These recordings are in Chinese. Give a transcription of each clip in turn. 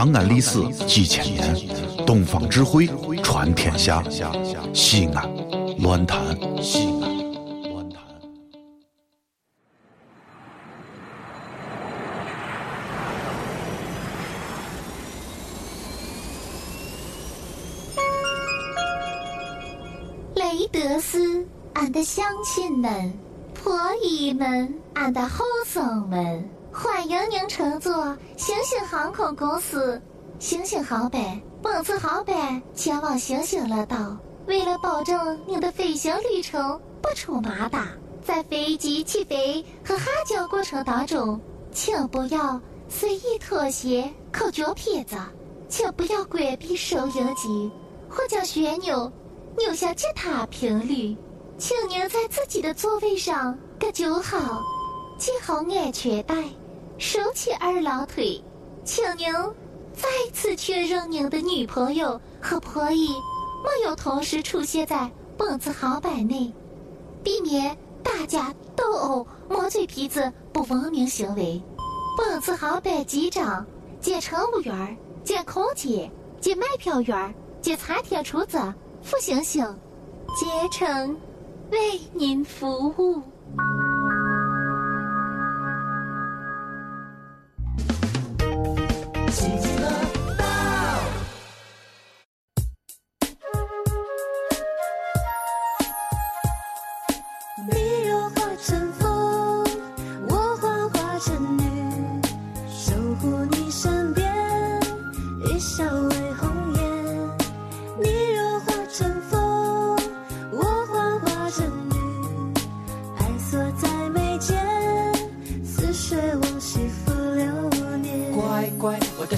长安历史几千年，东方智慧传天下。西安，乱谈西安，乱谈。雷德斯，俺的乡亲们，婆姨们，俺的后生们，欢迎您乘坐星星航空公司星星航班本次航班前往星星乐岛。为了保证您的飞行旅程不出马达，在飞机起飞和下降过程当中，请不要随意脱鞋、扣脚撇子，请不要关闭收音机或将旋钮扭向其他频率。请您在自己的座位上搁就好，系好安全带，收起二郎腿。请您再次确认您的女朋友和婆姨没有同时出现在本次航班内，避免打架斗殴、磨嘴皮子不文明行为。本次航班机长兼乘务员兼空姐兼卖票员兼餐厅厨子付星星，竭诚为您服务。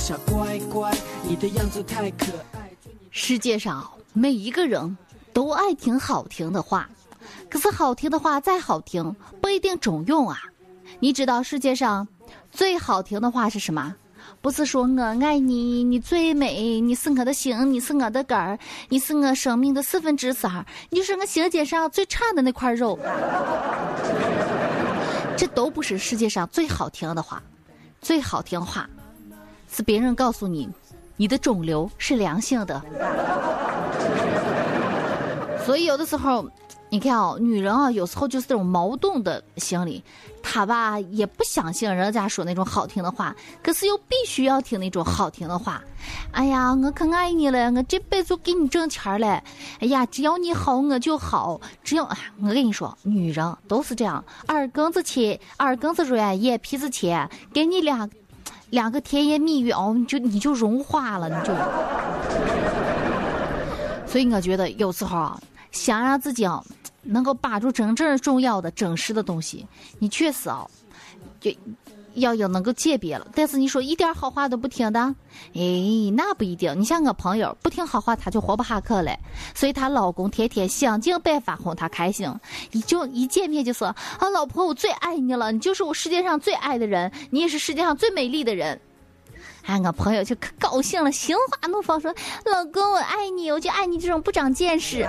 小乖乖，你的样子太可爱。世界上每一个人都爱听好听的话，可是好听的话再好听，不一定中用啊。你知道世界上最好听的话是什么？不是说我爱你，你最美，你是我的心，你是我的根儿，你是我生命的四分之三，你是我心尖上最差的那块肉。这都不是世界上最好听的话，最好听话是别人告诉你，你的肿瘤是良性的。所以有的时候，你看哦、女人啊，有时候就是这种矛盾的心理，她吧也不相信人家说那种好听的话，可是又必须要听那种好听的话。哎呀，我可爱你了，我这辈子给你挣钱了。哎呀，只要你好，我就好。只要，我跟你说，女人都是这样，耳根子浅，耳根子软，眼皮子浅，给你两两个甜言蜜语哦，你就你就融化了，你就。所以我觉得有时候啊，想让自己啊能够把住真正重要的、真实的东西，你确实啊，就要有能够鉴别了。但是你说一点好话都不听的，哎，那不一定。你像我朋友，不听好话他就活不下去了，所以她老公天天想尽办法哄她开心，一就一见面就说啊，老婆，我最爱你了，你就是我世界上最爱的人，你也是世界上最美丽的人。哎，我朋友就可高兴了，心花怒放，说：“老公，我爱你，我就爱你这种不长见识。”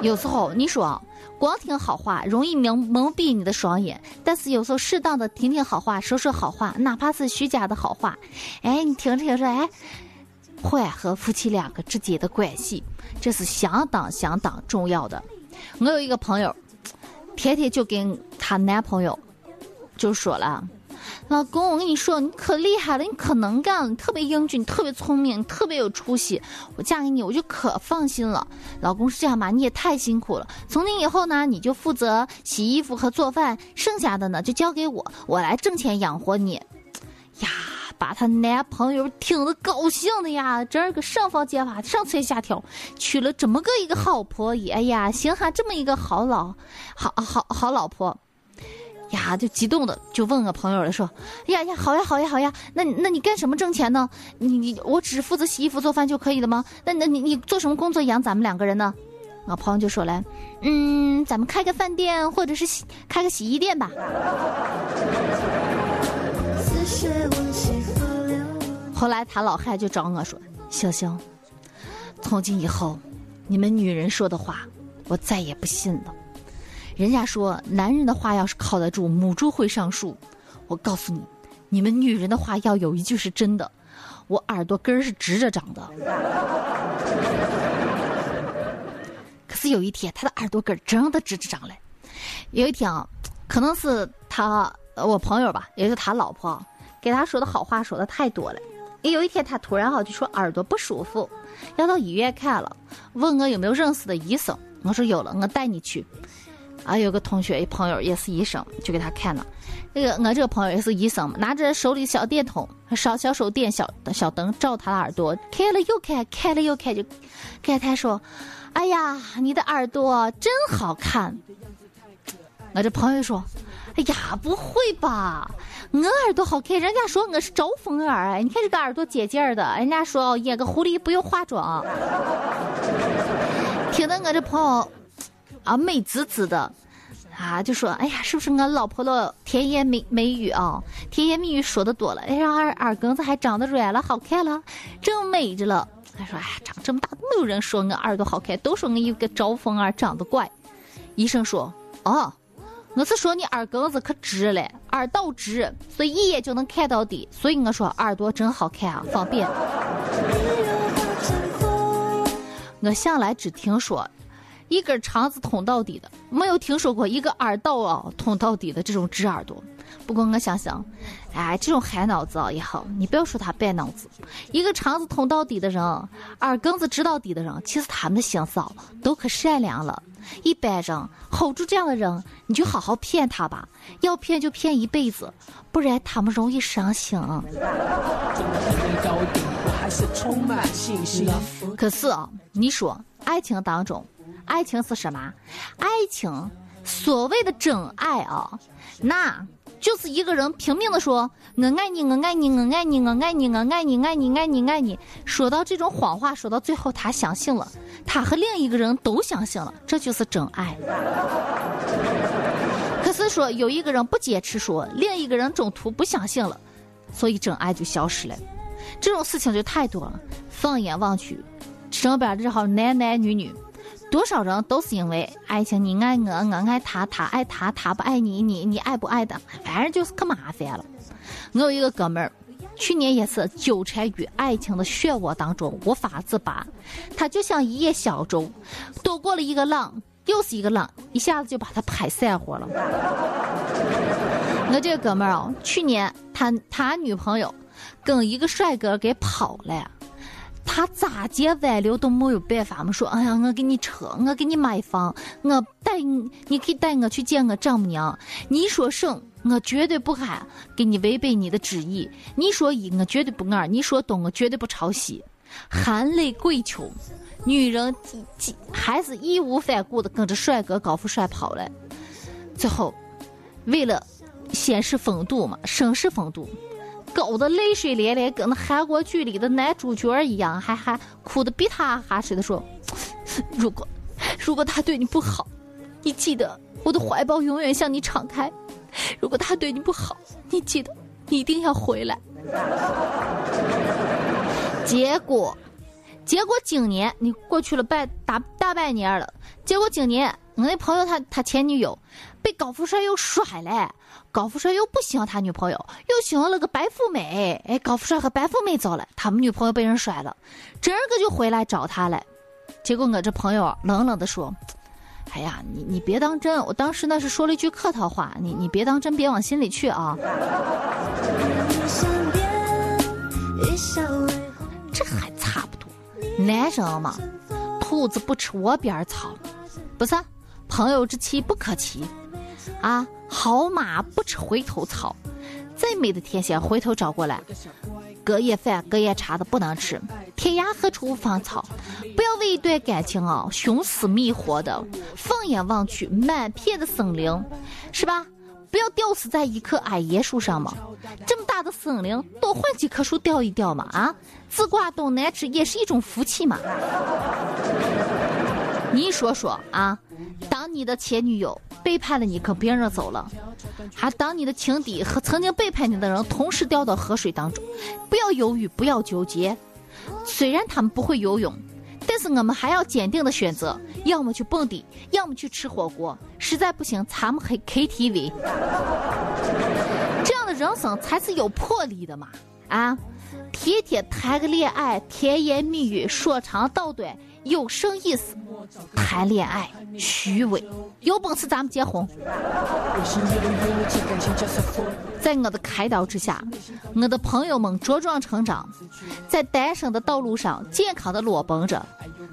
有时候你说光听好话容易蒙蒙蔽你的双眼，但是有时候适当的听听好话，说说好话，哪怕是虚假的好话，哎，你听着听着，哎，缓和夫妻两个之间的关系，这是相当相当重要的。我有一个朋友，天天就跟她男朋友就说了。老公，我跟你说，你可厉害了，你可能干了，你特别英俊，你特别聪明，你特别有出息。我嫁给你，我就可放心了。老公是这样吧？你也太辛苦了。从今以后呢，你就负责洗衣服和做饭，剩下的呢就交给我，我来挣钱养活你。呀，把她男朋友听得高兴的呀，这儿个上房揭瓦，上蹿下跳，娶了这么个一个好婆姨，哎呀，行哈，这么一个好老，好好好老婆。呀，就激动的就问我朋友了，说：“呀呀，好呀，好呀，好呀，那那你干什么挣钱呢？你你我只负责洗衣服做饭就可以了吗？那那你你做什么工作养咱们两个人呢？”我朋友就说来：“嗯，咱们开个饭店或者是洗开个洗衣店吧。”后来他老汉就找我说：“小星，从今以后，你们女人说的话，我再也不信了。”人家说，男人的话要是靠得住，母猪会上树。我告诉你，你们女人的话要有一句是真的，我耳朵根儿是直着长的。可是有一天，他的耳朵根儿真的直着长嘞。有一天啊，可能是他我朋友吧，也就是他老婆，给他说的好话说的太多了。也有一天，他突然哈就说耳朵不舒服，要到医院看了，问我有没有认识的医生。我说有了，我带你去。啊，有个同学，一朋友也是医生，就给他看了。那个我这个朋友也是医生，拿着手里小电筒、小小手电、小小灯照他的耳朵，看了又看，看了又看，就感叹说：“哎呀，你的耳朵真好看。”我这朋友说：“哎呀，不会吧？我耳朵好看，人家说我是招风耳，哎，你看这个耳朵尖尖的，人家说演个狐狸不用化妆。”听得我这朋友啊美滋滋的，啊就说：“哎呀，是不是我老婆的甜言美美语啊？甜言蜜语说的多了，哎呀耳耳根子还长得软了，好看了，正美着了。”他说：“哎呀，长这么大都没有人说我耳朵好看，都说我有个招风耳长得怪。”医生说：“哦。”我是说你耳根子可直了，耳道直，所以一眼就能看到底。所以我说耳朵真好看啊，方便。我向来只听说一根肠子捅到底的，没有听说过一个耳道啊捅到底的这种直耳朵。不过我想想，哎，这种憨脑子啊也好，你不要说他笨脑子。一个肠子捅到底的人，耳根子直到底的人，其实他们的心思啊都可善良了。一般人 hold 住这样的人，你就好好骗他吧，要骗就骗一辈子，不然他们容易伤心。可是啊，你说爱情当中，爱情是什么？爱情，所谓的真爱啊，那就是一个人拼命的说“我爱你，我爱你，我爱你，我爱你，我爱你，爱你，爱你，爱你”，说到这种谎话，说到最后他相信了，他和另一个人都相信了，这就是真爱。可是说有一个人不坚持说，另一个人中途不相信了，所以真爱就消失了。这种事情就太多了。放眼望去，身边这好男男女女，多少人都是因为爱情，你爱我，我爱他，他爱他，他不爱你，你你爱不爱的，反正就是可麻烦了。我有一个哥们儿，去年也是纠缠于爱情的漩涡当中无法自拔，他就像一叶小舟，躲过了一个浪，又是一个浪，一下子就把他拍散伙了。我这个哥们儿啊，去年他他女朋友跟一个帅哥给跑了。他咋接挽留都没有办法嘛？说，哎呀，我给你车，我给你买房，我带你，你可以带我去见我丈母娘。你说省，我绝对不喊给你违背你的旨意。你说一，我绝对不二；你说东，我绝对不抄袭。含泪跪求，女人还是义无反顾的跟着帅哥高富帅跑了。最后，为了显示风度嘛，绅士风度。搞得泪水连连，跟那韩国剧里的男主角一样，还还哭的比他还似的说：“如果如果他对你不好，你记得我的怀抱永远向你敞开；如果他对你不好，你记得你一定要回来。”结果，结果今年你过去了半大大半年了，结果今年我那朋友他他前女友被高富帅又甩了。高富帅又不喜欢他女朋友，又喜欢了个白富美。哎，高富帅和白富美走了，他们女朋友被人甩了，这个就回来找他了。结果我这朋友冷冷的说：“哎呀，你你别当真，我当时那是说了一句客套话，你你别当真，别往心里去啊。”这还差不多，男生嘛，兔子不吃窝边草，不是？朋友之妻不可欺。啊，好马不吃回头草，再美的天仙回头找过来，隔夜饭、隔夜茶的不能吃。天涯何处无芳草？不要为一段感情啊，寻死觅活的。放眼望去，满片的森林，是吧？不要吊死在一棵矮椰树上嘛。这么大的森林，多换几棵树吊一吊嘛。啊，自挂东南枝也是一种福气嘛。你说说啊，当你的前女友。背叛了你，跟别人走了，还当你的情敌和曾经背叛你的人同时掉到河水当中，不要犹豫，不要纠结。虽然他们不会游泳，但是我们还要坚定的选择，要么去蹦迪，要么去吃火锅，实在不行，咱们 K K T V。这样的人生才是有魄力的嘛！啊，天天谈个恋爱，甜言蜜语，说长道短，有什意思？谈恋爱虚伪，有本事咱们结婚。在我的开导之下，我的朋友们茁壮成长，在单身的道路上健康的裸奔着，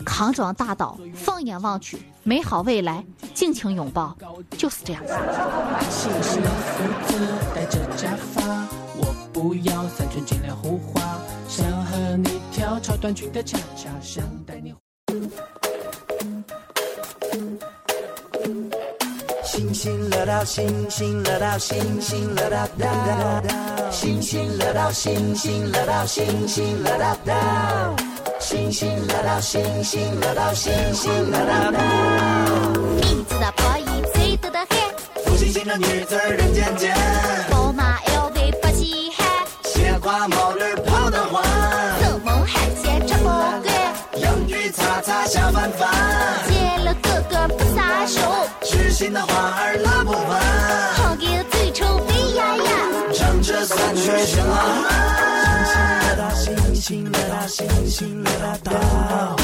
康庄大道，放眼望去，美好未来，尽情拥抱，就是这样不要三寸金莲胡话，想和你跳超短裙的恰恰，想带你。星星乐道，星星乐道，星星乐道道，星星乐道，星星乐道，星星乐道道，星星乐道，星星乐道，星星乐道道。你知道破译最多的很，负星星的女子人间间，擦擦小凡凡，见了哥哥不撒手，痴心的花儿拉不完，好个嘴臭肥呀呀，唱着三曲声啊。星星乐道，星星乐道，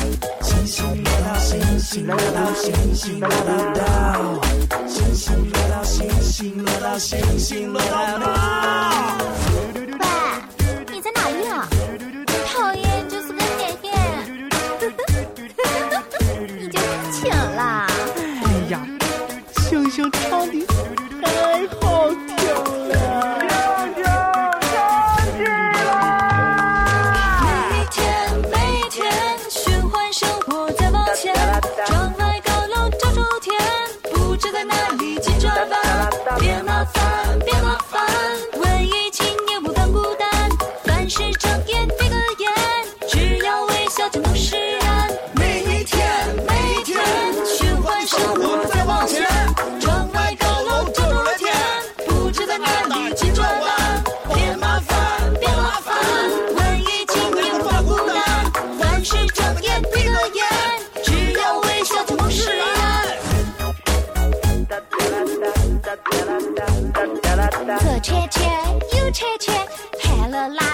星星乐道，星星乐道，星星乐道，星星乐道，星星乐道，星星乐道。喂，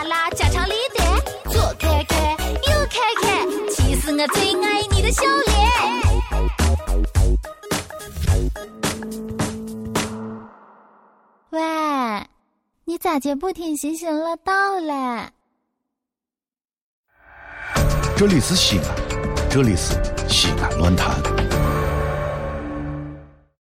乐啦，家长里短，左看看，右看看，其实我最爱你的笑脸。喂，你咋就不听星星乐道嘞？这里是西安，这里是西安论坛。